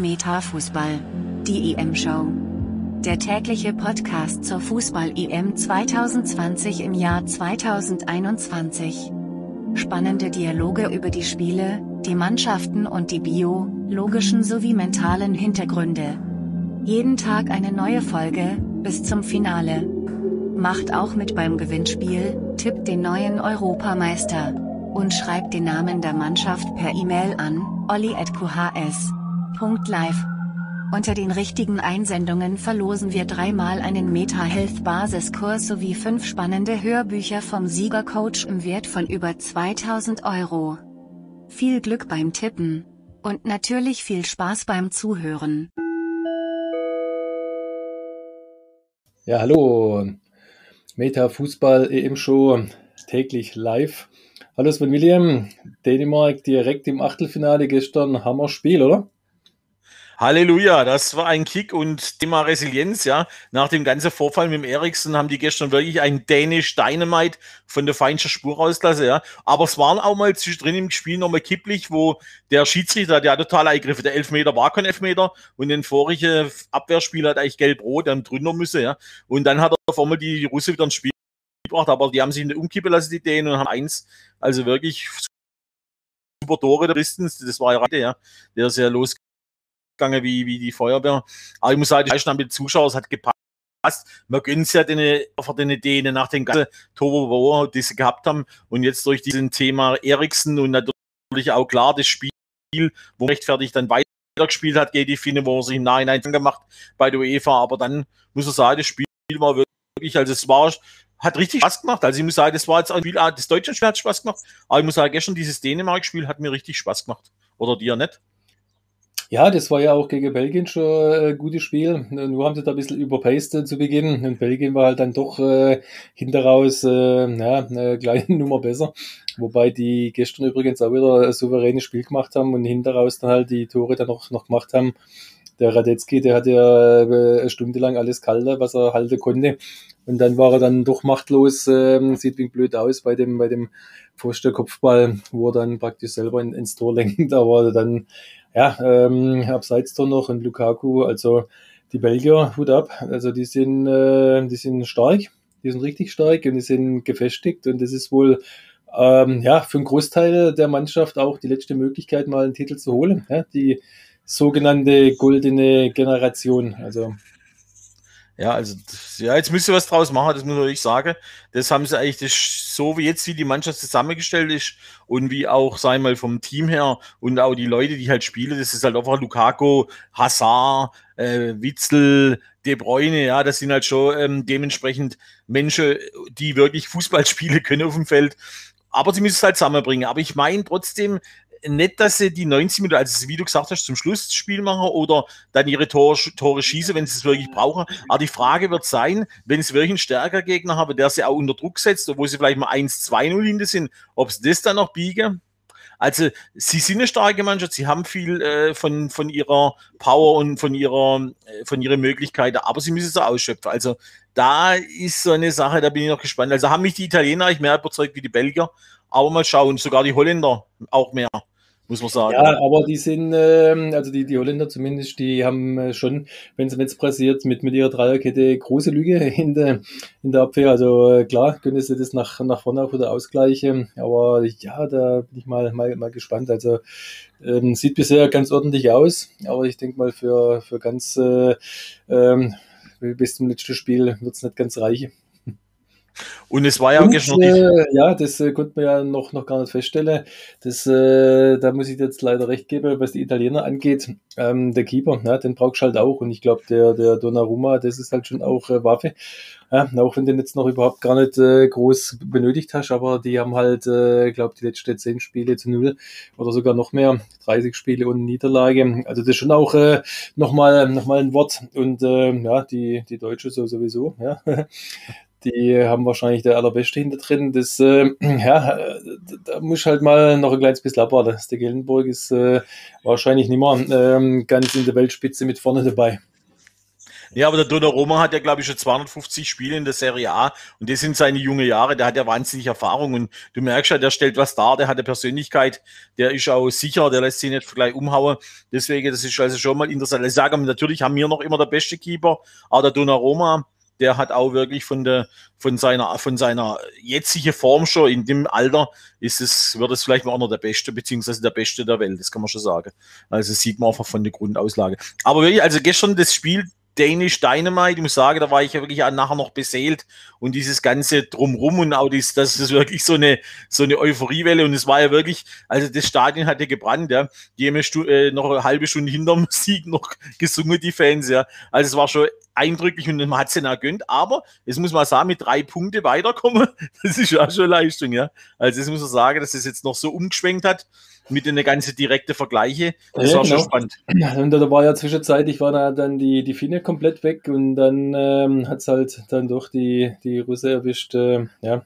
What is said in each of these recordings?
Metafußball. Die EM-Show. Der tägliche Podcast zur Fußball-EM 2020 im Jahr 2021. Spannende Dialoge über die Spiele, die Mannschaften und die biologischen sowie mentalen Hintergründe. Jeden Tag eine neue Folge, bis zum Finale. Macht auch mit beim Gewinnspiel, tippt den neuen Europameister. Und schreibt den Namen der Mannschaft per E-Mail an, olli.qhs Live. Unter den richtigen Einsendungen verlosen wir dreimal einen Meta Health Basiskurs sowie fünf spannende Hörbücher vom Siegercoach im Wert von über 2000 Euro. Viel Glück beim Tippen. Und natürlich viel Spaß beim Zuhören. Ja, hallo. Meta Fußball EM Show täglich live. Hallo Sven William. Dänemark direkt im Achtelfinale gestern Hammer Spiel, oder? Halleluja, das war ein Kick und Thema Resilienz, ja. Nach dem ganzen Vorfall mit dem Eriksen haben die gestern wirklich ein Dänisch Dynamite von der feinsten Spur rausgelassen, ja. Aber es waren auch mal zwischendrin im Spiel nochmal kipplich, wo der Schiedsrichter, der total eingriffen, der Elfmeter war kein Elfmeter und den vorigen Abwehrspieler hat eigentlich gelb-rot, dann drüber müsse, ja. Und dann hat er auf einmal die Russe wieder ins Spiel gebracht, aber die haben sich nicht umkippen lassen, die Dänen, und haben eins, also wirklich super Tore der Pistons, das war ja, der ist ja los gegangen wie, wie die Feuerwehr. Aber ich muss sagen, die Leistung mit Zuschauer hat gepasst. Man gönnt es ja den, für den Dänen nach den ganzen Turbo, die sie gehabt haben. Und jetzt durch diesen Thema Eriksen und natürlich auch klar das Spiel, wo rechtfertigt dann weiter gespielt hat gegen die Finne, wo er sich im Nachhinein gemacht bei der UEFA. Aber dann muss er sagen, das Spiel war wirklich, also es war, hat richtig Spaß gemacht. Also ich muss sagen, das war jetzt ein Spiel, das deutsche Spiel hat Spaß gemacht. Aber ich muss sagen, gestern dieses Dänemark-Spiel hat mir richtig Spaß gemacht. Oder dir nicht? Ja, das war ja auch gegen Belgien schon ein äh, gutes Spiel. Nur haben sie da ein bisschen überpaced zu Beginn. Und Belgien war halt dann doch äh, hinteraus äh, ja, eine kleine Nummer besser. Wobei die gestern übrigens auch wieder ein souveränes Spiel gemacht haben und hinteraus dann halt die Tore dann noch, noch gemacht haben. Der Radetzky, der hatte ja äh, eine Stunde lang alles kalte, was er halten konnte. Und dann war er dann doch machtlos, äh, sieht wie blöd aus bei dem, bei dem Pfosten Kopfball, wo er dann praktisch selber in, ins Tor lenkt. Aber dann ja, ähm, abseits da noch und Lukaku, also die Belgier, Hut ab, also die sind, äh, die sind stark, die sind richtig stark und die sind gefestigt und das ist wohl ähm, ja, für einen Großteil der Mannschaft auch die letzte Möglichkeit, mal einen Titel zu holen. Ja, die sogenannte goldene Generation. Also ja, also ja, jetzt müsst ihr was draus machen, das muss ich sagen. Das haben sie eigentlich das, so wie jetzt, wie die Mannschaft zusammengestellt ist und wie auch, sei mal, vom Team her und auch die Leute, die halt spielen, das ist halt einfach Lukaku, Hazard, äh, Witzel, De Bruyne, ja, das sind halt schon ähm, dementsprechend Menschen, die wirklich Fußball spielen können auf dem Feld. Aber sie müssen es halt zusammenbringen. Aber ich meine trotzdem, nicht, dass sie die 90 Minuten, also wie du gesagt hast, zum Schluss das Spiel machen oder dann ihre Tore, Tore schießen, wenn sie es wirklich brauchen. Aber die Frage wird sein, wenn sie wirklich einen stärker Gegner haben, der sie auch unter Druck setzt, obwohl sie vielleicht mal 1-2-0 hinter sind, ob sie das dann noch biegen. Also sie sind eine starke Mannschaft, sie haben viel äh, von, von ihrer Power und von ihrer äh, von ihren Möglichkeiten, aber sie müssen es ausschöpfen. Also da ist so eine Sache, da bin ich noch gespannt. Also haben mich die Italiener eigentlich mehr überzeugt wie die Belgier, aber mal schauen, sogar die Holländer auch mehr muss man sagen. Ja, aber die sind, äh, also die, die Holländer zumindest, die haben äh, schon, wenn es jetzt passiert, mit, mit ihrer Dreierkette große Lüge in der, in der Abwehr. Also äh, klar, können sie das nach, nach vorne auch wieder ausgleichen. Aber ja, da bin ich mal, mal, mal gespannt. Also ähm, sieht bisher ganz ordentlich aus, aber ich denke mal für, für ganz äh, ähm, bis zum letzten Spiel wird es nicht ganz reichen. Und es war ja und, gestern äh, Ja, das äh, konnte man ja noch, noch gar nicht feststellen. Das, äh, da muss ich jetzt leider recht geben, was die Italiener angeht. Ähm, der Keeper, ja, den brauchst du halt auch. Und ich glaube, der, der Donnarumma, das ist halt schon auch äh, Waffe. Ja, auch wenn du den jetzt noch überhaupt gar nicht äh, groß benötigt hast, aber die haben halt, äh, glaube die letzten zehn Spiele zu null oder sogar noch mehr, 30 Spiele ohne Niederlage. Also das ist schon auch äh, nochmal noch mal ein Wort. Und äh, ja, die, die Deutsche so sowieso. Ja. die haben wahrscheinlich der allerbeste hinter drin. Das, äh, ja, da muss halt mal noch ein kleines bisschen abwarten. Der Gellenburg ist äh, wahrscheinlich nicht mehr ähm, ganz in der Weltspitze mit vorne dabei. Ja, aber der Donnarumma hat ja, glaube ich, schon 250 Spiele in der Serie A und das sind seine junge Jahre. Der hat ja wahnsinnig Erfahrung und du merkst ja, der stellt was dar, der hat eine Persönlichkeit, der ist auch sicher, der lässt sich nicht gleich umhauen. Deswegen, das ist also schon mal interessant. Ich sage, natürlich haben wir noch immer der beste Keeper, aber der Donnarumma, der hat auch wirklich von der, von seiner, von seiner jetzigen Form schon in dem Alter ist es, wird es vielleicht mal einer der Beste, beziehungsweise der Beste der Welt, das kann man schon sagen. Also sieht man einfach von der Grundauslage. Aber wirklich, also gestern das Spiel Danish Dynamite, ich muss sagen, da war ich ja wirklich nachher noch beseelt. Und dieses ganze Drumrum und auch dies, das ist wirklich so eine, so eine Euphoriewelle. Und es war ja wirklich, also das Stadion hatte gebrannt, ja, die haben äh, noch eine halbe Stunde hinterm Sieg noch gesungen, die Fans, ja, also es war schon eindrücklich und man hat es ja gönnt, aber es muss man sagen, mit drei Punkte weiterkommen, das ist ja schon Leistung, ja, also das muss man sagen, dass es jetzt noch so umgeschwenkt hat, mit den ganzen direkte Vergleiche. Das ja, war genau. schon spannend. Und da war ja zwischenzeitlich war da dann die, die Finne komplett weg und dann ähm, hat es halt dann doch die, die Russe erwischt. Äh, ja,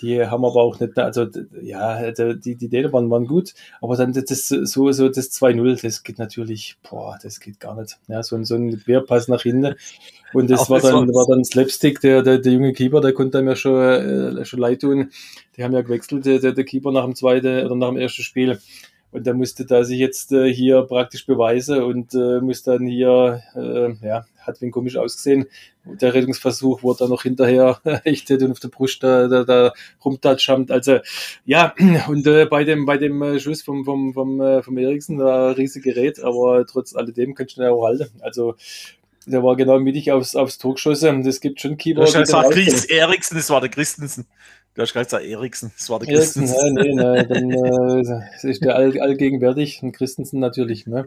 die haben aber auch nicht, also ja, die, die Dänen waren, gut, aber dann das so, so das 2-0, das geht natürlich, boah, das geht gar nicht. Ja, so, so ein Querpass nach hinten. Und das, war, dann, war dann Slapstick, der, der, der junge Keeper, der konnte mir schon, äh, schon leid tun. Die haben ja gewechselt, der, der Keeper nach dem zweiten oder nach dem ersten Spiel. Und der musste da sich jetzt äh, hier praktisch beweisen und äh, muss dann hier, äh, ja, hat wie komisch ausgesehen. Der Rettungsversuch wurde dann noch hinterher echt und auf der Brust da, da, da rumtatschammt. Also ja, und äh, bei dem bei dem äh, Schuss vom vom vom, äh, vom Eriksen war ein riesiges Gerät, aber trotz alledem kannst du ihn auch halten. Also der war genau mittig aufs, aufs Tor geschossen. Das gibt schon Keeper. Das war Chris Eriksen, das war der Christensen. Du hast gerade gesagt Eriksen, das war der Eriksen. Christensen. Nee, nee, dann äh, ist der all, allgegenwärtig und Christensen natürlich. Ne?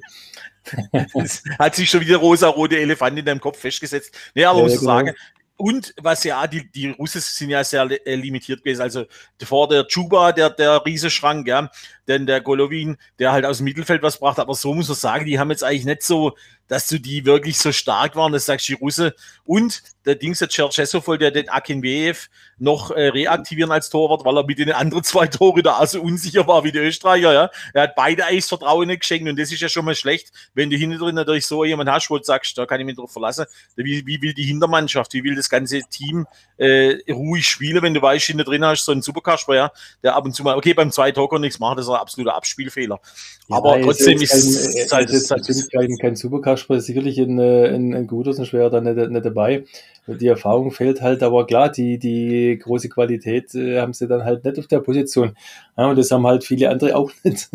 hat sich schon wieder rosa-rote Elefant in deinem Kopf festgesetzt. Nee, aber ja, muss genau. sagen, und was ja, die, die Russen sind ja sehr äh, limitiert gewesen. Also vor der Chuba, der, der Riesenschrank, ja, denn der Golovin, der halt aus dem Mittelfeld was brachte, aber so muss man sagen, die haben jetzt eigentlich nicht so, dass du die wirklich so stark waren, das sagst du die Russe. Und der Dings, der Cherchesov wollte ja den Akinveev noch äh, reaktivieren als Torwart, weil er mit den anderen zwei Tore da so unsicher war wie die Österreicher, ja. Er hat beide eigentlich Vertrauen nicht geschenkt und das ist ja schon mal schlecht, wenn du hinten drin natürlich so jemand hast, wo du sagst, da kann ich mich drauf verlassen. Wie, wie will die Hintermannschaft, wie will das ganze Team äh, ruhig spielen, wenn du weißt, hinten drin hast so einen Superkasper, ja, der ab und zu mal, okay, beim zwei Tor kann nichts machen, das ist ein absoluter Abspielfehler. Ja, Aber trotzdem ist es halt, ist halt, kein, kein Superkasper, sicherlich ein, äh, ein guter, sonst wäre da nicht, nicht dabei. Die Erfahrung fehlt halt, aber klar, die, die große Qualität äh, haben sie dann halt nicht auf der Position. Ja, und das haben halt viele andere auch nicht.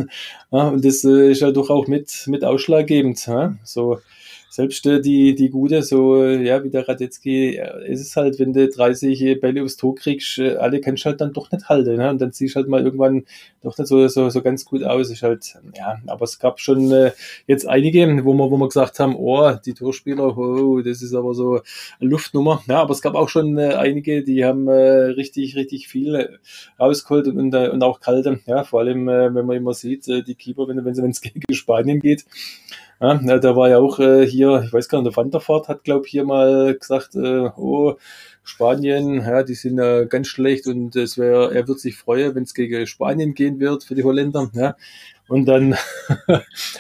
Ja, und das äh, ist halt doch auch mit, mit ausschlaggebend. Ja, so, selbst äh, die, die gute, so ja, wie der Radetzky, ist es halt, wenn du 30 Bälle aufs Tor kriegst, äh, alle kannst du halt dann doch nicht halten. Ne? Und dann siehst du halt mal irgendwann doch nicht so, so, so ganz gut aus. Ist halt, ja, aber es gab schon äh, jetzt einige, wo wir, wo wir gesagt haben, oh, die Torspieler, oh, das ist aber so eine Luftnummer. Ja, aber es gab auch schon äh, einige, die haben äh, richtig, richtig viel rausgeholt und, und, äh, und auch kalte. Ja, vor allem, äh, wenn man immer sieht, äh, die Keeper, wenn es wenn es gegen Spanien geht, ja, da war ja auch äh, hier, ich weiß gar nicht, der Wanderfahrt hat, glaube ich, hier mal gesagt, äh, oh, Spanien, ja, die sind ja ganz schlecht und es wäre, er wird sich freuen, wenn es gegen Spanien gehen wird für die Holländer. Ja. Und dann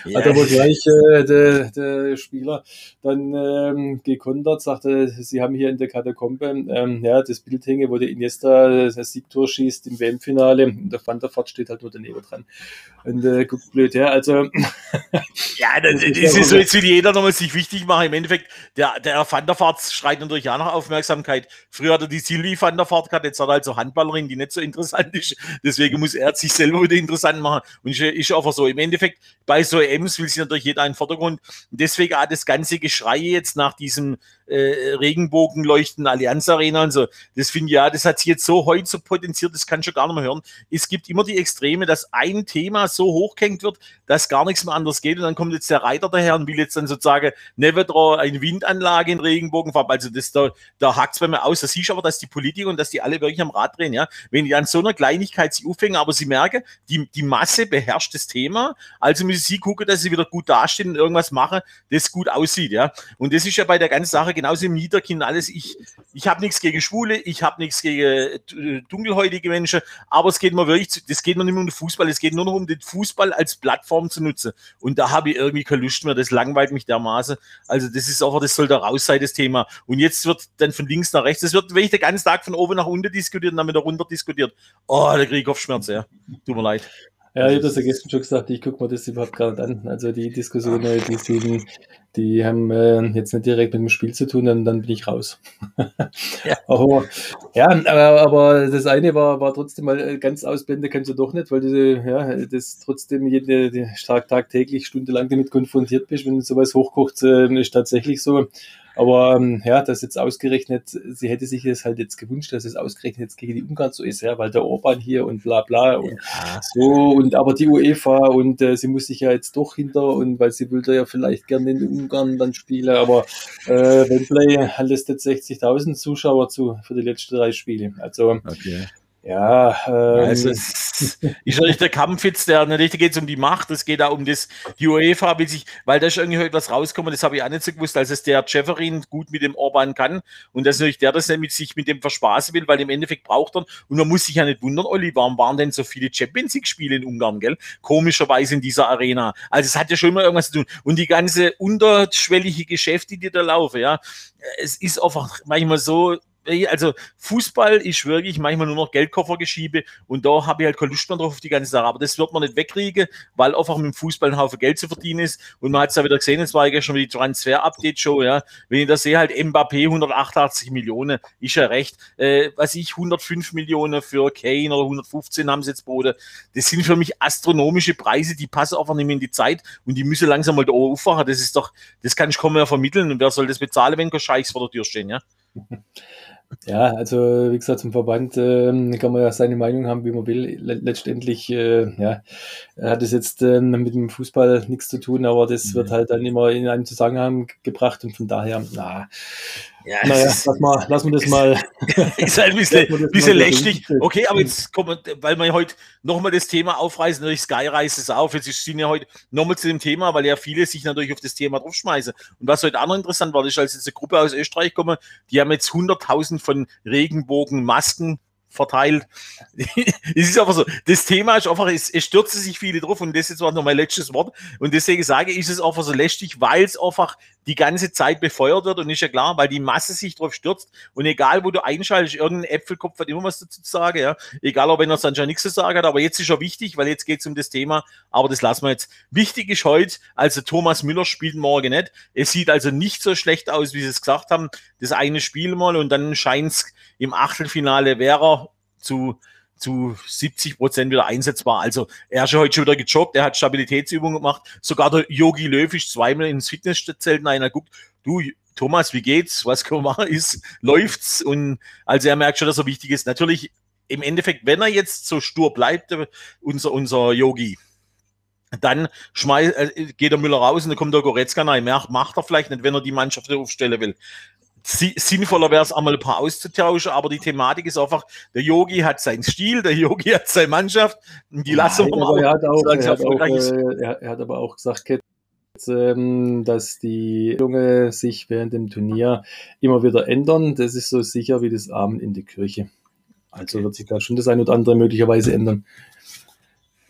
ja. hat aber gleich äh, der, der Spieler dann ähm, gekontert, sagte, sie haben hier in der Katakombe ähm, ja, das Bild hängen, wo der Iniesta das Siegtor schießt im WM-Finale. Und der Van der Vaart steht halt nur daneben dran. Und äh, guckt blöd her. Also ja, das, das ist, ist so, jetzt will jeder nochmal sich wichtig machen. Im Endeffekt, der, der Van der Vaart schreit natürlich auch nach Aufmerksamkeit. Früher hat er die Sylvie Van der Vaart gehabt, jetzt hat er halt so Handballerin, die nicht so interessant ist. Deswegen muss er sich selber wieder interessant machen. Und ist, ist einfach so. Im Endeffekt, bei so EMs will sich natürlich jeder einen Vordergrund. deswegen auch das ganze Geschrei jetzt nach diesem äh, Regenbogenleuchten, Allianz Arena und so. Das finde ich ja, das hat sich jetzt so heute so potenziert, das kann schon gar nicht mehr hören. Es gibt immer die Extreme, dass ein Thema so hochgehängt wird, dass gar nichts mehr anders geht. Und dann kommt jetzt der Reiter daher und will jetzt dann sozusagen never eine Windanlage in Regenbogenfarbe. Also das, da, da hakt es bei mir aus. Da siehst aber, dass die Politiker und dass die alle wirklich am Rad drehen, ja. Wenn die an so einer Kleinigkeit sich aufhängen, aber sie merken, die, die Masse beherrscht das Thema. Also müssen sie gucken, dass sie wieder gut dastehen und irgendwas machen, das gut aussieht, ja. Und das ist ja bei der ganzen Sache genauso im Niederkind alles. Ich, ich habe nichts gegen Schwule, ich habe nichts gegen äh, dunkelhäutige Menschen, aber es geht mir wirklich, das geht mir nicht mehr um den Fußball, es geht nur noch um den Fußball als Plattform zu nutzen. Und da habe ich irgendwie keine Lust mehr, das langweilt mich dermaßen. Also das ist auch, das soll da raus sein, das Thema. Und jetzt wird dann von links nach rechts, das wird wirklich den ganzen Tag von oben nach unten diskutiert und dann wieder runter diskutiert. Oh, da kriege ich Kopfschmerzen, ja. Tut mir leid. Ja, ich habe das ja gestern schon gesagt, ich gucke mir das überhaupt gar nicht an. Also die Diskussionen, die sind, die haben äh, jetzt nicht direkt mit dem Spiel zu tun, dann, dann bin ich raus. ja. aber, ja, aber, aber das eine war, war trotzdem mal äh, ganz ausblenden kannst du doch nicht, weil du ja, das trotzdem jede, stark tagtäglich stundenlang damit konfrontiert bist, wenn du sowas hochkocht, äh, ist tatsächlich so. Aber ähm, ja, das jetzt ausgerechnet, sie hätte sich es halt jetzt gewünscht, dass es ausgerechnet jetzt gegen die Ungarn so ist, ja, weil der Orban hier und bla bla und ja. so und aber die UEFA und äh, sie muss sich ja jetzt doch hinter und weil sie würde ja vielleicht gerne in Ungarn dann spielen, aber äh, Wembley lässt jetzt 60.000 Zuschauer zu für die letzten drei Spiele. Also okay. Ja, ähm, also es ist nicht der Kampf jetzt, der natürlich geht es um die Macht, es geht auch um das, die UEFA will sich, weil da ist irgendwie etwas rausgekommen, das habe ich auch nicht so gewusst, als es der Jefferin gut mit dem Orban kann und das ist natürlich der, das mit sich mit dem verspaßen will, weil im Endeffekt braucht er, und man muss sich ja nicht wundern, Olli, warum waren denn so viele Champions League-Spiele in Ungarn, gell? Komischerweise in dieser Arena. Also es hat ja schon mal irgendwas zu tun. Und die ganze unterschwellige Geschäfte, die da laufen, ja, es ist einfach manchmal so, also Fußball ist wirklich manchmal nur noch Geldkoffergeschiebe und da habe ich halt keine Lust mehr drauf auf die ganze Sache. Aber das wird man nicht wegkriegen, weil einfach mit dem Fußball ein Haufen Geld zu verdienen ist. Und man hat es ja wieder gesehen, jetzt war ja schon wieder die Transfer-Update-Show, ja. Wenn ich da sehe, halt Mbappé 188 Millionen, ist ja recht. Äh, was ich, 105 Millionen für Kane oder 115 haben sie jetzt Bode. Das sind für mich astronomische Preise, die passen einfach nicht mehr in die Zeit und die müssen langsam mal da aufwachen. Das ist doch, das kann ich kaum mehr vermitteln. Und wer soll das bezahlen, wenn kein Scheichs vor der Tür stehen, ja? Ja, also wie gesagt, zum Verband äh, kann man ja seine Meinung haben, wie man will. letztendlich äh, ja, hat es jetzt äh, mit dem Fußball nichts zu tun, aber das mhm. wird halt dann immer in einen Zusammenhang gebracht und von daher, na, ja, naja, lass mal, lass mal das mal. ist halt ein bisschen, bisschen lächerlich. Okay, aber jetzt kommen, weil wir heute nochmal das Thema aufreißen, natürlich Sky reißt es auf. Jetzt sind ja heute nochmal zu dem Thema, weil ja viele sich natürlich auf das Thema draufschmeißen. Und was heute auch noch interessant war, ist, als jetzt eine Gruppe aus Österreich kommen, die haben jetzt 100.000 von Regenbogenmasken verteilt. es ist einfach so, das Thema ist einfach, es, es stürzen sich viele drauf und das ist auch noch mein letztes Wort. Und deswegen sage ich, ist es einfach so lästig, weil es einfach die ganze Zeit befeuert wird und ist ja klar, weil die Masse sich drauf stürzt und egal, wo du einschaltest, irgendein Äpfelkopf hat immer was dazu zu sagen, ja. Egal, ob er noch Sanjay nichts zu sagen hat, aber jetzt ist er wichtig, weil jetzt geht es um das Thema, aber das lassen wir jetzt. Wichtig ist heute, also Thomas Müller spielt morgen nicht. Es sieht also nicht so schlecht aus, wie sie es gesagt haben. Das eine Spiel mal und dann scheint es im Achtelfinale wäre zu zu 70 Prozent wieder einsetzbar. Also er ist ja heute schon wieder gejoggt, er hat Stabilitätsübungen gemacht. Sogar der Yogi Löw ist zweimal ins Fitnesszelt und einer guckt, du Thomas, wie geht's? Was können wir machen? Ist, läuft's? Und also er merkt schon, dass er wichtig ist. Natürlich im Endeffekt, wenn er jetzt so stur bleibt, unser, unser Yogi, dann schmeiß, äh, geht der Müller raus und dann kommt der Goretzka rein. Macht er vielleicht nicht, wenn er die Mannschaft aufstellen will sinnvoller wäre es einmal ein paar auszutauschen, aber die Thematik ist einfach, der Yogi hat seinen Stil, der Yogi hat seine Mannschaft und die lassen wir mal. Er hat, auch, er, hat auch, äh, er, hat aber auch gesagt, ähm, dass die Junge sich während dem Turnier immer wieder ändern. Das ist so sicher wie das Abend in die Kirche. Also wird sich da schon das ein oder andere möglicherweise ändern.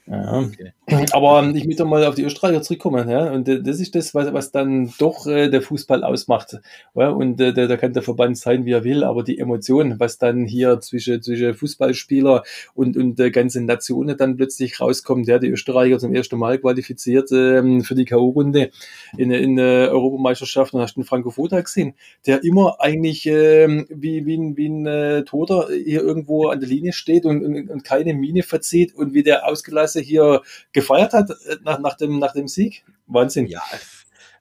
Ja. Okay. Aber ich möchte mal auf die Österreicher zurückkommen. Ja? Und äh, das ist das, was, was dann doch äh, der Fußball ausmacht. Ja? Und äh, da kann der Verband sein, wie er will, aber die Emotion, was dann hier zwischen, zwischen Fußballspieler und, und äh, ganze Nationen dann plötzlich rauskommt, ja, die Österreicher zum ersten Mal qualifiziert äh, für die K.O.-Runde in, in äh, Europameisterschaft. Und hast du den Franco Foda gesehen, der immer eigentlich äh, wie, wie ein, wie ein äh, Toter hier irgendwo an der Linie steht und, und, und keine Mine verzieht und wie der ausgelassen hier gefeiert hat äh, nach, nach, dem, nach dem Sieg. Wahnsinn. Ja,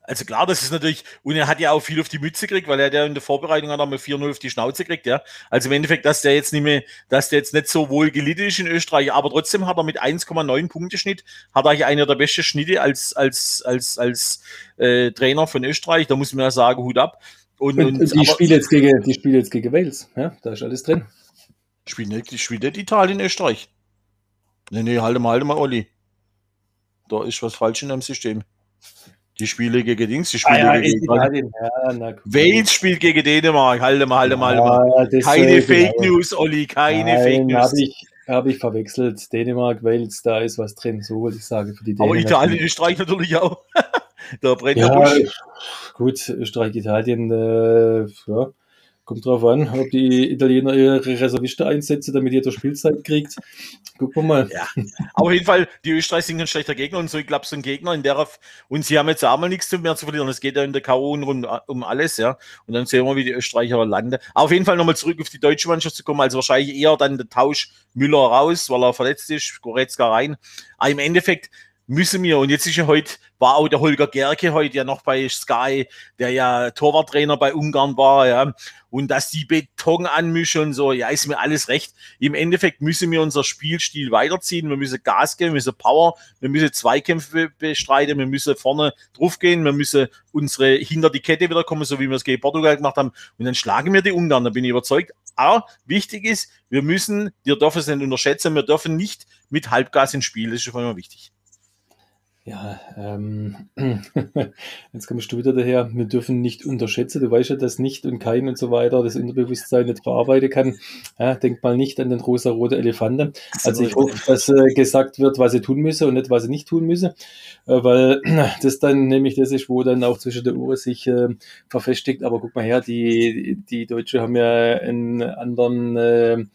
also klar, das ist natürlich, und er hat ja auch viel auf die Mütze gekriegt, weil er ja in der Vorbereitung hat er mal 4-0 auf die Schnauze gekriegt, ja. Also im Endeffekt, dass der jetzt nicht mehr, dass der jetzt nicht so wohl gelitten ist in Österreich, aber trotzdem hat er mit 1,9 Punkte Schnitt, hat er eigentlich einer der besten Schnitte als, als, als, als äh, Trainer von Österreich, da muss man ja sagen, Hut ab. Und, und, und die spielt jetzt gegen, die spielt jetzt gegen Wales, ja, da ist alles drin. Spielt nicht, spielt nicht Italien, Österreich. Nee, nee, halte mal, halte mal, Olli. da ist was falsch in deinem System. Die Spiele gegen Dings, die Spiele Ah, ja, gegen Italien. Ja, na gut. Wales spielt gegen Dänemark. Halte mal, halte mal, halte mal. Keine Fake genau. News, Olli, keine Fake Nein, News. habe ich, hab ich verwechselt. Dänemark, Wales, da ist was drin. So wollte ich sagen für die Aber. Italien, Österreich natürlich auch. da brennt der Ja, Busch. gut, Österreich, Italien, äh, ja, kommt drauf an, ob die Italiener ihre Reservisten einsetzen, damit jeder Spielzeit kriegt. Gucken wir mal. Ja. Auf jeden Fall, die Österreicher sind ein schlechter Gegner und so, ich glaube, so ein Gegner in der, und sie haben jetzt auch mal nichts mehr zu verlieren. Es geht ja in der K.O. um, um alles, ja. Und dann sehen wir, wie die Österreicher landen. Aber auf jeden Fall nochmal zurück auf die deutsche Mannschaft zu kommen, also wahrscheinlich eher dann der Tausch Müller raus, weil er verletzt ist, Goretzka rein. Aber im Endeffekt müssen wir, und jetzt ist ja heute, war auch der Holger Gerke heute ja noch bei Sky, der ja Torwarttrainer bei Ungarn war, ja. Und dass die Beton anmischen und so, ja, ist mir alles recht. Im Endeffekt müssen wir unser Spielstil weiterziehen. Wir müssen Gas geben, wir müssen Power, wir müssen Zweikämpfe bestreiten, wir müssen vorne drauf gehen, wir müssen unsere hinter die Kette wieder kommen, so wie wir es gegen Portugal gemacht haben. Und dann schlagen wir die Ungarn, da bin ich überzeugt. Aber wichtig ist, wir müssen, wir dürfen es nicht unterschätzen, wir dürfen nicht mit Halbgas ins Spiel, das ist schon immer wichtig. Ja, ähm, jetzt kommst du wieder daher. Wir dürfen nicht unterschätzen. Du weißt ja, dass nicht und kein und so weiter das Unterbewusstsein nicht verarbeiten kann. Ja, denk mal nicht an den rosa-roten Elefanten. Also ich hoffe, dass äh, gesagt wird, was sie tun müssen und nicht, was sie nicht tun müssen, äh, weil das dann nämlich das ist, wo dann auch zwischen der Uhr sich äh, verfestigt. Aber guck mal her, die, die Deutschen haben ja einen anderen äh,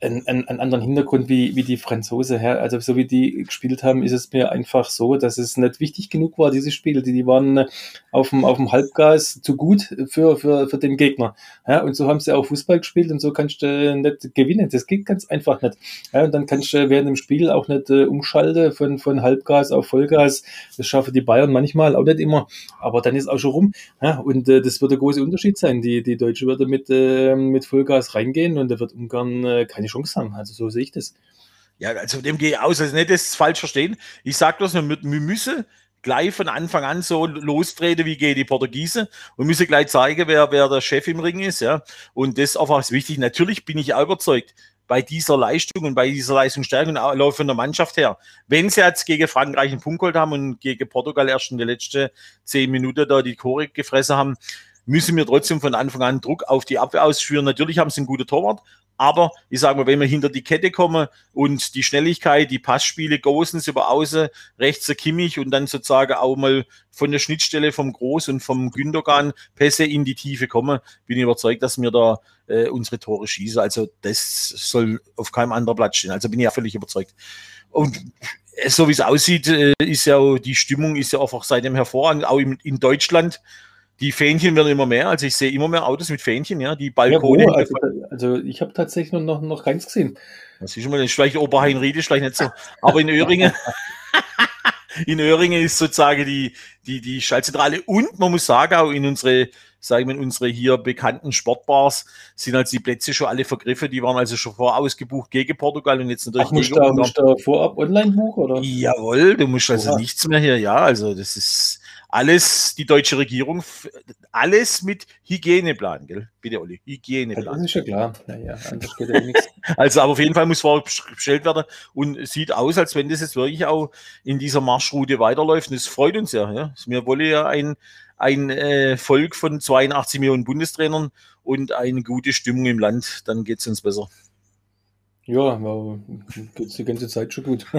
einen, einen, einen anderen Hintergrund wie, wie die Franzose. Ja. Also so wie die gespielt haben, ist es mir einfach so, dass es nicht wichtig genug war, diese Spiele. Die, die waren auf dem, auf dem Halbgas zu gut für, für, für den Gegner. Ja. Und so haben sie auch Fußball gespielt und so kannst du nicht gewinnen. Das geht ganz einfach nicht. Ja. Und dann kannst du während dem Spiel auch nicht äh, umschalten von, von Halbgas auf Vollgas. Das schaffen die Bayern manchmal, auch nicht immer. Aber dann ist auch schon rum. Ja. Und äh, das wird der große Unterschied sein. Die, die Deutsche würde mit, äh, mit Vollgas reingehen und da wird Ungarn äh, keine Chance haben. Also so sehe ich das. Ja, also dem gehe ich aus, also nicht das falsch verstehen. Ich sage bloß, wir, wir müssen gleich von Anfang an so lostreten wie gegen die Portugiesen und müssen gleich zeigen, wer, wer der Chef im Ring ist. Ja. Und das ist einfach wichtig. Natürlich bin ich auch überzeugt, bei dieser Leistung und bei dieser Leistungsstärke und auch von der Mannschaft her. Wenn sie jetzt gegen Frankreich einen Punkt geholt haben und gegen Portugal erst in den letzten zehn Minuten da die Tore gefressen haben, müssen wir trotzdem von Anfang an Druck auf die Abwehr ausführen. Natürlich haben sie einen guten Torwart, aber ich sage mal, wenn wir hinter die Kette kommen und die Schnelligkeit, die Passspiele, Gosens über Außen, rechts der Kimmich und dann sozusagen auch mal von der Schnittstelle vom Groß und vom Gündogan Pässe in die Tiefe kommen, bin ich überzeugt, dass wir da äh, unsere Tore schießen. Also das soll auf keinem anderen Platz stehen. Also bin ich ja völlig überzeugt. Und so wie es aussieht, äh, ist ja auch, die Stimmung ist ja einfach seitdem hervorragend, auch in, in Deutschland die Fähnchen werden immer mehr. Also ich sehe immer mehr Autos mit Fähnchen, ja, die Balkone. Ja, also, also, ich habe tatsächlich noch, noch keins gesehen. Das ist schon mal vielleicht Oberheinriede, vielleicht nicht so. Aber in Öhringen, in Öhringen ist sozusagen die, die, die Schaltzentrale. Und man muss sagen, auch in unsere, sagen wir, in unsere hier bekannten Sportbars sind also die Plätze schon alle vergriffen. Die waren also schon vorausgebucht gegen Portugal und jetzt natürlich Ach, musst gegen du, musst du vorab online buchen, oder? Jawohl, du musst also Oha. nichts mehr hier, ja, also das ist alles, die deutsche Regierung, alles mit Hygieneplan, gell? Bitte, Olli, Hygieneplan. das ist ja klar. Naja, anders geht ja nichts. Also, aber auf jeden Fall muss vorher bestellt werden und es sieht aus, als wenn das jetzt wirklich auch in dieser Marschroute weiterläuft. Und es freut uns ja. ja. Wir wollen ja ein, ein äh, Volk von 82 Millionen Bundestrainern und eine gute Stimmung im Land. Dann geht es uns besser. Ja, geht's die ganze Zeit schon gut.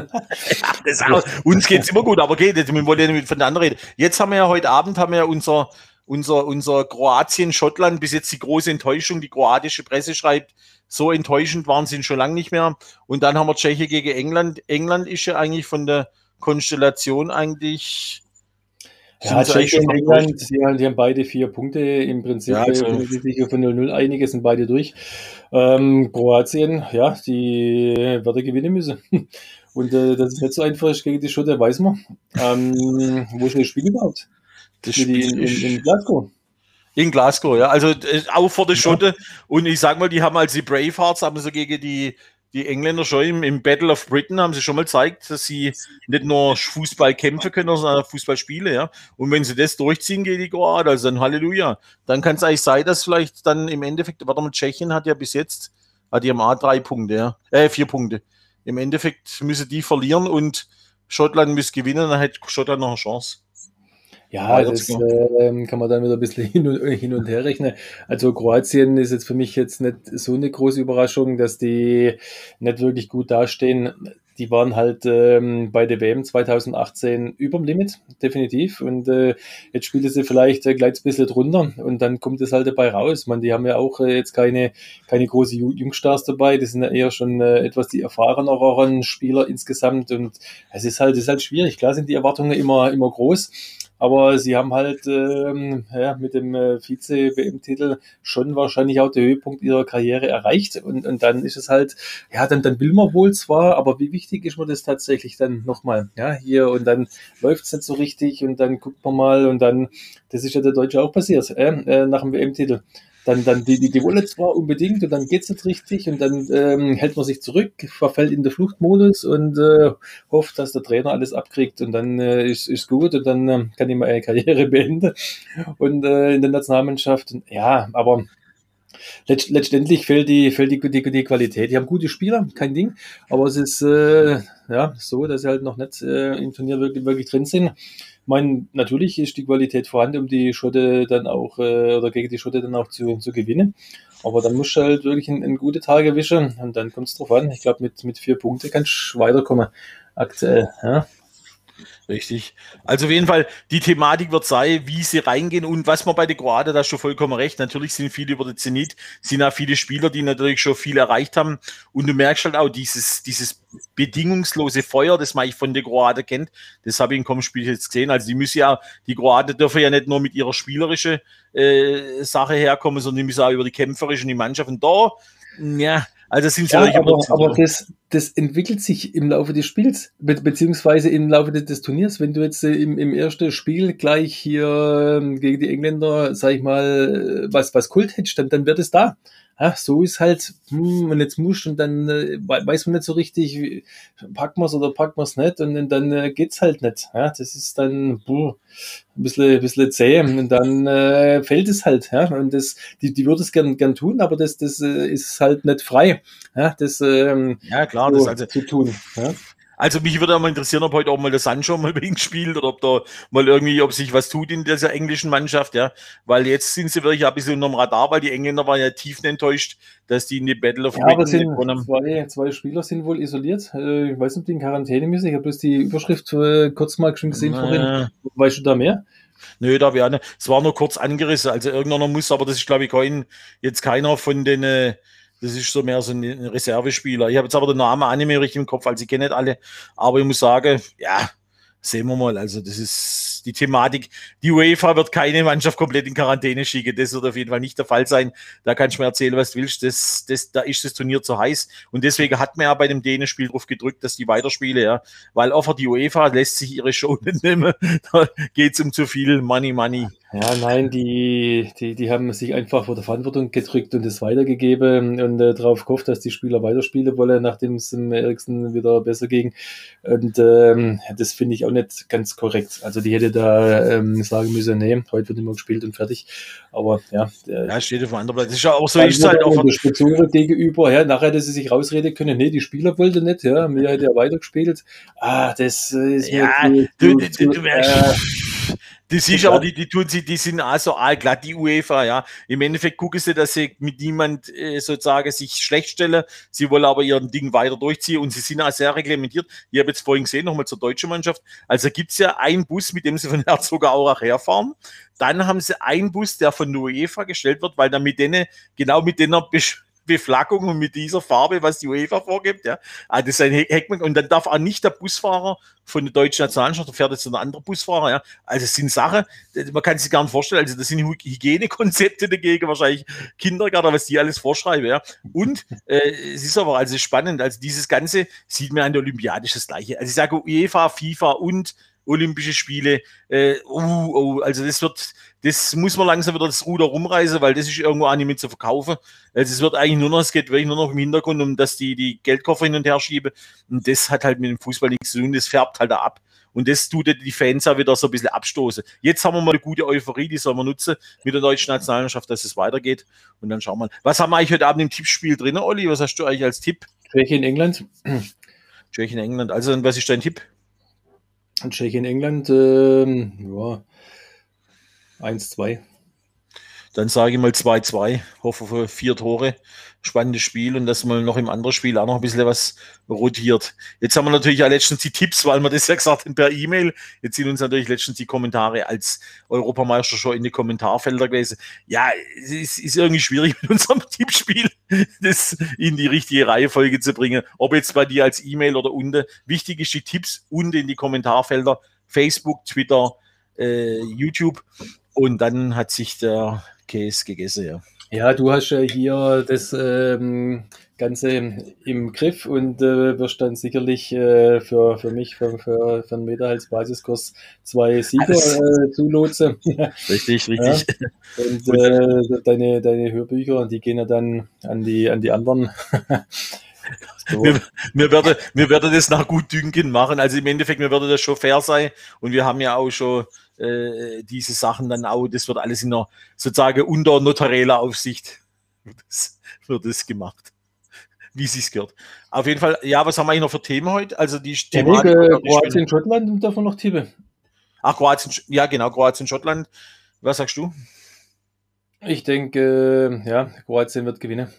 Das auch, uns geht es immer gut, aber geht, wir wollen ja nicht von der anderen reden. Jetzt haben wir ja heute Abend haben wir ja unser, unser, unser Kroatien, Schottland, bis jetzt die große Enttäuschung. Die kroatische Presse schreibt, so enttäuschend waren sie schon lange nicht mehr. Und dann haben wir Tschechien gegen England. England ist ja eigentlich von der Konstellation eigentlich. Ja, Tschechien schon und England, die, haben- die haben beide vier Punkte. Im Prinzip Ja, ja, also- sind sie sich von 0-0 einige, sind beide durch. Ähm, Kroatien, ja, die werden gewinnen müssen. Und äh, das ist nicht so einfach ist gegen die Schotter, weiß man. Ähm, wo ist das Spiel überhaupt? Das Spiel in, in, in Glasgow. In Glasgow, ja. Also äh, auch vor der Schotte. Und ich sag mal, die haben als die Bravehearts, haben sie gegen die, die Engländer schon im, im Battle of Britain, haben sie schon mal gezeigt, dass sie nicht nur Fußball kämpfen können, sondern Fußball spielen, ja. Und wenn sie das durchziehen gegen die Kroaten, also dann Halleluja. Dann kann es eigentlich sein, dass vielleicht dann im Endeffekt, warte mal, Tschechien hat ja bis jetzt, hat ja mal drei Punkte, ja. Äh, vier Punkte. Im Endeffekt müssen die verlieren und Schottland müsste gewinnen, dann hätte Schottland noch eine Chance. Ja, das äh, kann man dann wieder ein bisschen hin und, hin und her rechnen. Also Kroatien ist jetzt für mich jetzt nicht so eine große Überraschung, dass die nicht wirklich gut dastehen die waren halt ähm, bei der WM 2018 überm Limit, definitiv. Und äh, jetzt spielt sie vielleicht äh, gleich ein bisschen drunter und dann kommt es halt dabei raus. Man, die haben ja auch äh, jetzt keine, keine große Jungstars dabei, die sind ja eher schon äh, etwas die erfahreneren Spieler insgesamt und es ist halt, es ist halt schwierig. Klar sind die Erwartungen immer, immer groß. Aber sie haben halt ähm, ja, mit dem äh, Vize-WM-Titel schon wahrscheinlich auch den Höhepunkt ihrer Karriere erreicht. Und, und dann ist es halt, ja, dann, dann will man wohl zwar, aber wie wichtig ist mir das tatsächlich dann nochmal? Ja, hier und dann läuft es nicht so richtig und dann guckt man mal und dann, das ist ja der Deutsche auch passiert, äh, nach dem WM-Titel dann, dann die, die, die wollen zwar unbedingt und dann geht's nicht richtig und dann ähm, hält man sich zurück, verfällt in den Fluchtmodus und äh, hofft, dass der Trainer alles abkriegt und dann äh, ist, ist gut und dann äh, kann ich meine Karriere beenden. Und äh, in der Nationalmannschaft, ja, aber Letzt, letztendlich fehlt die, fehlt die, die, die Qualität. Die haben gute Spieler, kein Ding, aber es ist äh, ja so, dass sie halt noch nicht äh, im Turnier wirklich, wirklich drin sind meine, natürlich ist die Qualität vorhanden, um die Schotte dann auch, äh, oder gegen die Schotte dann auch zu, zu gewinnen. Aber dann musst du halt wirklich einen, einen guten Tag erwischen und dann kommt es drauf an. Ich glaube, mit, mit vier Punkten kannst du weiterkommen aktuell. Ja. Richtig. Also auf jeden Fall, die Thematik wird sein, wie sie reingehen und was man bei den Kroaten, da du vollkommen recht, natürlich sind viele über den Zenit, sind auch viele Spieler, die natürlich schon viel erreicht haben. Und du merkst halt auch dieses, dieses bedingungslose Feuer, das man von den Kroaten kennt, das habe ich im Kommspiel jetzt gesehen, also die müssen ja, die Kroaten dürfen ja nicht nur mit ihrer spielerischen äh, Sache herkommen, sondern die müssen auch über die kämpferischen, die Mannschaften da, ja, also sind sie ja, aber, aber das, das entwickelt sich im Laufe des Spiels, be beziehungsweise im Laufe des, des Turniers. Wenn du jetzt äh, im, im ersten Spiel gleich hier äh, gegen die Engländer, sag ich mal, was, was Kult hättest, dann, dann wird es da ja, so ist halt, hm, und jetzt musst und dann äh, weiß man nicht so richtig, packen wir es oder packen wir es nicht und, und dann äh, geht's halt nicht. Ja, das ist dann puh, ein bisschen, ein bisschen zäh und dann äh, fällt es halt. Ja, und das, die, die würde es gern, gern tun, aber das, das äh, ist halt nicht frei. Ja, das ähm, ja klar, so das also zu tun. Ja. Also mich würde auch mal interessieren, ob heute auch mal der Sancho mal bei spielt oder ob da mal irgendwie, ob sich was tut in dieser englischen Mannschaft, ja. Weil jetzt sind sie wirklich ein bisschen unterm Radar, weil die Engländer waren ja tief enttäuscht, dass die in die Battle of ja, aber sind zwei, zwei Spieler sind wohl isoliert. Äh, ich weiß nicht, ob die in Quarantäne müssen. Ich habe bloß die Überschrift äh, kurz mal schon gesehen vorhin. Weißt du da mehr? Nö, da wäre ne. Es war nur kurz angerissen. Also irgendeiner muss, aber das ist, glaube ich, kein, jetzt keiner von den äh, das ist so mehr so ein Reservespieler. Ich habe jetzt aber den Namen auch mehr richtig im Kopf, also ich kenne nicht alle. Aber ich muss sagen, ja, sehen wir mal. Also das ist die Thematik. Die UEFA wird keine Mannschaft komplett in Quarantäne schicken. Das wird auf jeden Fall nicht der Fall sein. Da kannst du mir erzählen, was du willst. Das, das, da ist das Turnier zu heiß. Und deswegen hat man ja bei dem Dänen-Spiel drauf gedrückt, dass die weiterspielen. Ja. Weil offer die UEFA lässt sich ihre Show nicht nehmen. Da geht es um zu viel Money, Money. Ja, nein, die, die, die haben sich einfach vor der Verantwortung gedrückt und es weitergegeben und äh, darauf gehofft, dass die Spieler weiterspielen wollen, nachdem es dem Eriksen wieder besser ging. Und ähm, das finde ich auch nicht ganz korrekt. Also die hätte da ähm, sagen müssen, nee, heute wird immer gespielt und fertig. Aber ja. Der, ja, steht auf dem anderen Platz. Das ist ja auch so, ist halt auch. gegenüber, ja, nachher hätte sie sich rausreden können, nee, die Spieler wollten nicht, ja, mir hätte er weitergespielt. Ah, das ist ja, du, du, du, du, äh, das ist aber, die, die tun sie, die sind also allglatt, die UEFA, ja. Im Endeffekt gucken sie, dass sie mit niemand äh, sozusagen sich schlecht stellen. Sie wollen aber ihren Ding weiter durchziehen und sie sind auch sehr reglementiert. Ich habe jetzt vorhin gesehen, nochmal zur deutschen Mannschaft. Also gibt es ja einen Bus, mit dem sie von Herzogenaurach herfahren. Dann haben sie einen Bus, der von der UEFA gestellt wird, weil dann mit denen, genau mit denen Beflaggung und mit dieser Farbe, was die UEFA vorgibt. Ja. Ah, das ist ein Heckmeck. Und dann darf auch nicht der Busfahrer von der deutschen Nationalmannschaft, da fährt jetzt ein anderer Busfahrer. Ja. Also es sind Sachen, man kann sich gar nicht vorstellen. Also das sind Hygienekonzepte dagegen, wahrscheinlich Kindergarten, was die alles vorschreiben. Ja. Und äh, es ist aber also spannend. Also dieses Ganze sieht man an der Olympiade das Gleiche. Also ich sage UEFA, FIFA und Olympische Spiele. Äh, uh, oh, also das wird, das muss man langsam wieder das Ruder rumreißen, weil das ist irgendwo nicht mit zu verkaufen. Also es wird eigentlich nur noch, es geht wirklich nur noch im Hintergrund, um dass die die Geldkoffer hin und her schieben. Und das hat halt mit dem Fußball nichts zu tun, das färbt halt da ab. Und das tut die Fans auch wieder so ein bisschen abstoßen. Jetzt haben wir mal eine gute Euphorie, die sollen wir nutzen mit der deutschen Nationalmannschaft, dass es weitergeht. Und dann schauen wir mal. Was haben wir eigentlich heute Abend im Tippspiel drin, Olli? Was hast du eigentlich als Tipp? Tschechien, England. Tschechien, England. Also, was ist dein Tipp? Tschechien, England, ähm, ja, 1-2. Dann sage ich mal 2-2. Hoffe für vier Tore. Spannendes Spiel und dass man noch im anderen Spiel auch noch ein bisschen was rotiert. Jetzt haben wir natürlich ja letztens die Tipps, weil wir das ja gesagt haben per E-Mail. Jetzt sind uns natürlich letztens die Kommentare als Europameister schon in die Kommentarfelder gewesen. Ja, es ist, ist irgendwie schwierig mit unserem Tippspiel, das in die richtige Reihenfolge zu bringen. Ob jetzt bei dir als E-Mail oder unten. Wichtig ist die Tipps unten in die Kommentarfelder. Facebook, Twitter, äh, YouTube. Und dann hat sich der Käse gegessen, ja. Ja, du hast ja hier das ähm, Ganze im Griff und äh, wirst dann sicherlich äh, für, für mich, für, für, für einen Meter als Basiskurs zwei Sieger äh, zulotsen. richtig, richtig. Ja. Und äh, deine, deine Hörbücher, die gehen ja dann an die, an die anderen. So. Wir, wir, werden, wir werden das nach Gutdünken machen. Also im Endeffekt, mir würde das schon fair sein. Und wir haben ja auch schon äh, diese Sachen dann auch, das wird alles in der sozusagen unter notarieller Aufsicht wird das, wird das gemacht. Wie sie es gehört. Auf jeden Fall, ja, was haben wir eigentlich noch für Themen heute? Also die. Ja, Kroatien, Schottland davon noch tippe. Ach, Kroatien, ja, genau, Kroatien, Schottland. Was sagst du? Ich denke, ja, Kroatien wird gewinnen.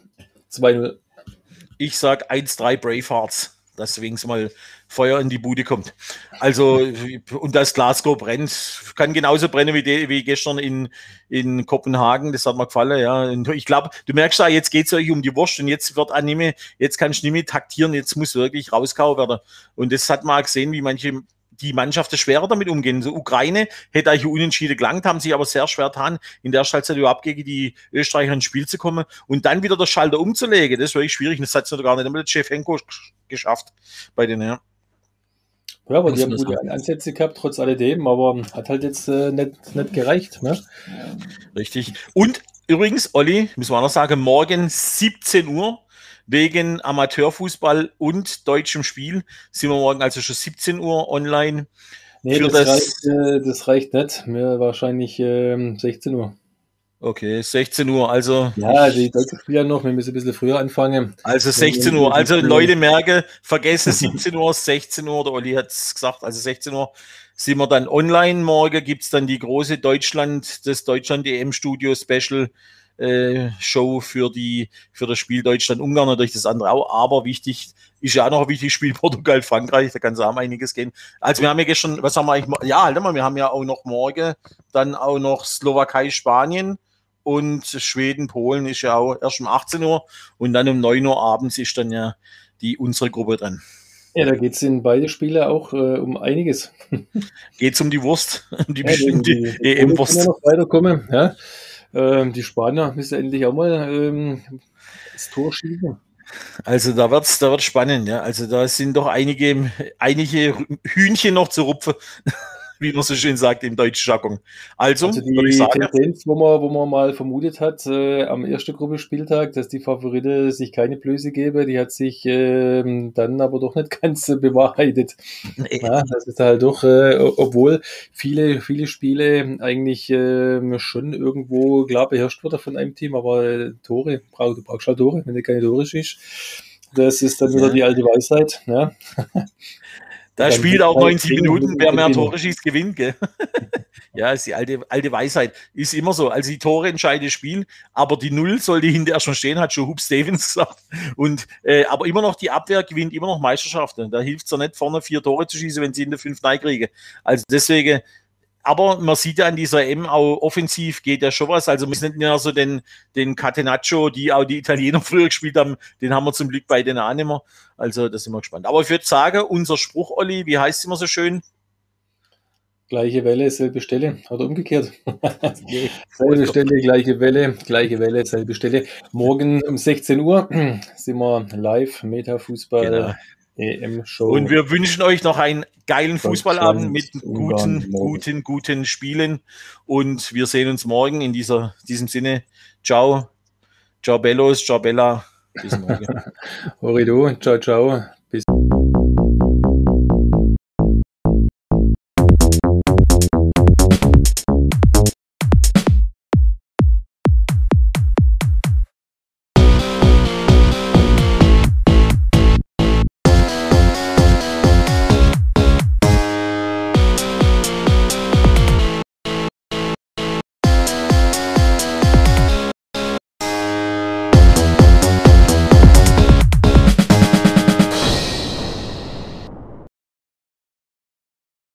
2-0. Ich sag 1-3 Bravehearts. Deswegen mal Feuer in die Bude kommt. Also, und das Glasgow brennt, kann genauso brennen wie, die, wie gestern in, in Kopenhagen. Das hat mir gefallen, ja. Und ich glaube, du merkst ja, jetzt geht es euch um die Wurst und jetzt wird Anime, jetzt nicht mehr taktieren, jetzt muss wirklich rauskauen werden. Und das hat man gesehen, wie manche die Mannschaften schwerer damit umgehen. So Ukraine hätte eigentlich unentschieden gelangt, haben sich aber sehr schwer getan, in der Halbzeit überhaupt gegen die Österreicher ins Spiel zu kommen und dann wieder der Schalter umzulegen. Das ist wirklich schwierig. Das hat es gar nicht einmal Chefenko geschafft bei denen, ja. Ja, aber die haben gute Ansätze gehabt, trotz alledem, aber hat halt jetzt äh, nicht, nicht gereicht. Ne? Richtig. Und übrigens, Olli, müssen wir auch noch sagen, morgen 17 Uhr wegen Amateurfußball und deutschem Spiel sind wir morgen also schon 17 Uhr online. Nee, das, das, reicht, äh, das reicht nicht. Mir wahrscheinlich äh, 16 Uhr. Okay, 16 Uhr, also. Ja, die Deutschen spielen noch, wir müssen ein bisschen früher anfangen. Also 16 Uhr, also Leute merke, vergesse 17 Uhr, 16 Uhr, der Olli hat es gesagt, also 16 Uhr sind wir dann online. Morgen gibt es dann die große Deutschland, das Deutschland-EM-Studio-Special äh, Show für die für das Spiel Deutschland-Ungarn natürlich das andere auch, aber wichtig ist ja auch noch ein wichtiges Spiel Portugal-Frankreich, da kann es auch einiges gehen. Also wir haben ja gestern, was haben wir eigentlich, ja, halt mal, wir haben ja auch noch morgen dann auch noch Slowakei-Spanien und Schweden, Polen ist ja auch erst um 18 Uhr und dann um 9 Uhr abends ist dann ja die unsere Gruppe dran. Ja, da geht es in beide Spiele auch äh, um einiges. geht es um die Wurst, um die ja, bestimmte EM-Wurst. noch weiterkommen, ja. Ähm, die Spanier müssen endlich auch mal ähm, das Tor schießen. Also da wird's, da wird spannend, ja. Also da sind doch einige, einige Hühnchen noch zu rupfen wie man so schön sagt im deutschen Jargon. Also, also die sagen, Tendenz, wo man, wo man mal vermutet hat, äh, am ersten Gruppenspieltag, dass die Favorite sich keine Blöße gebe, die hat sich äh, dann aber doch nicht ganz äh, bewahrheitet. Nee. Ja, das ist halt doch, äh, obwohl viele, viele Spiele eigentlich äh, schon irgendwo klar beherrscht wurde von einem Team, aber äh, Tore, brauch, du brauchst halt Tore, wenn du keine Tore schießt. Das ist dann wieder die alte Weisheit. Ja. Da spielt auch 90 Minuten, wer mehr Tore schießt, gewinnt. Gell? ja, ist die alte, alte Weisheit. Ist immer so. Also die Tore entscheiden Spiel, aber die Null sollte hinterher schon stehen, hat schon Hubs Stevens gesagt. Und, äh, aber immer noch die Abwehr gewinnt immer noch Meisterschaften. Da hilft es ja nicht, vorne vier Tore zu schießen, wenn sie in der fünf kriegen. Also deswegen, aber man sieht ja an dieser M auch offensiv geht ja schon was. Also wir sind ja so den, den Catenaccio, die auch die Italiener früher gespielt haben, den haben wir zum Glück bei den auch nicht mehr. Also da sind wir gespannt. Aber ich würde sagen, unser Spruch, Olli, wie heißt es immer so schön? Gleiche Welle, selbe Stelle. Oder umgekehrt. selbe Stelle, gleiche Welle, gleiche Welle, selbe Stelle. Morgen um 16 Uhr sind wir live, Meta-Fußball. Genau. EM-Show. Und wir wünschen euch noch einen geilen Fußballabend mit guten, guten, guten Spielen. Und wir sehen uns morgen in dieser, diesem Sinne. Ciao. Ciao Bellos, ciao Bella. Bis morgen. Horido, ciao, ciao.